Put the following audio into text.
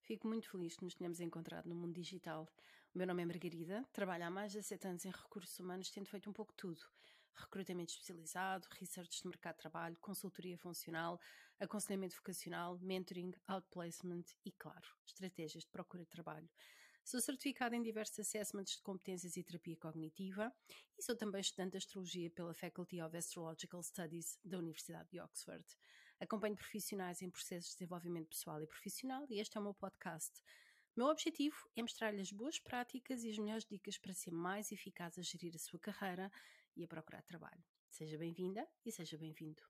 Fico muito feliz que nos tenhamos encontrado no mundo digital. O meu nome é Margarida, trabalho há mais de 7 anos em recursos humanos, tendo feito um pouco tudo. Recrutamento especializado, research de mercado de trabalho, consultoria funcional, aconselhamento vocacional, mentoring, outplacement e, claro, estratégias de procura de trabalho. Sou certificada em diversos assessments de competências e terapia cognitiva e sou também estudante de astrologia pela Faculty of Astrological Studies da Universidade de Oxford. Acompanho profissionais em processos de desenvolvimento pessoal e profissional e este é o meu podcast. Meu objetivo é mostrar-lhe as boas práticas e as melhores dicas para ser mais eficaz a gerir a sua carreira e a procurar trabalho. Seja bem-vinda e seja bem-vindo.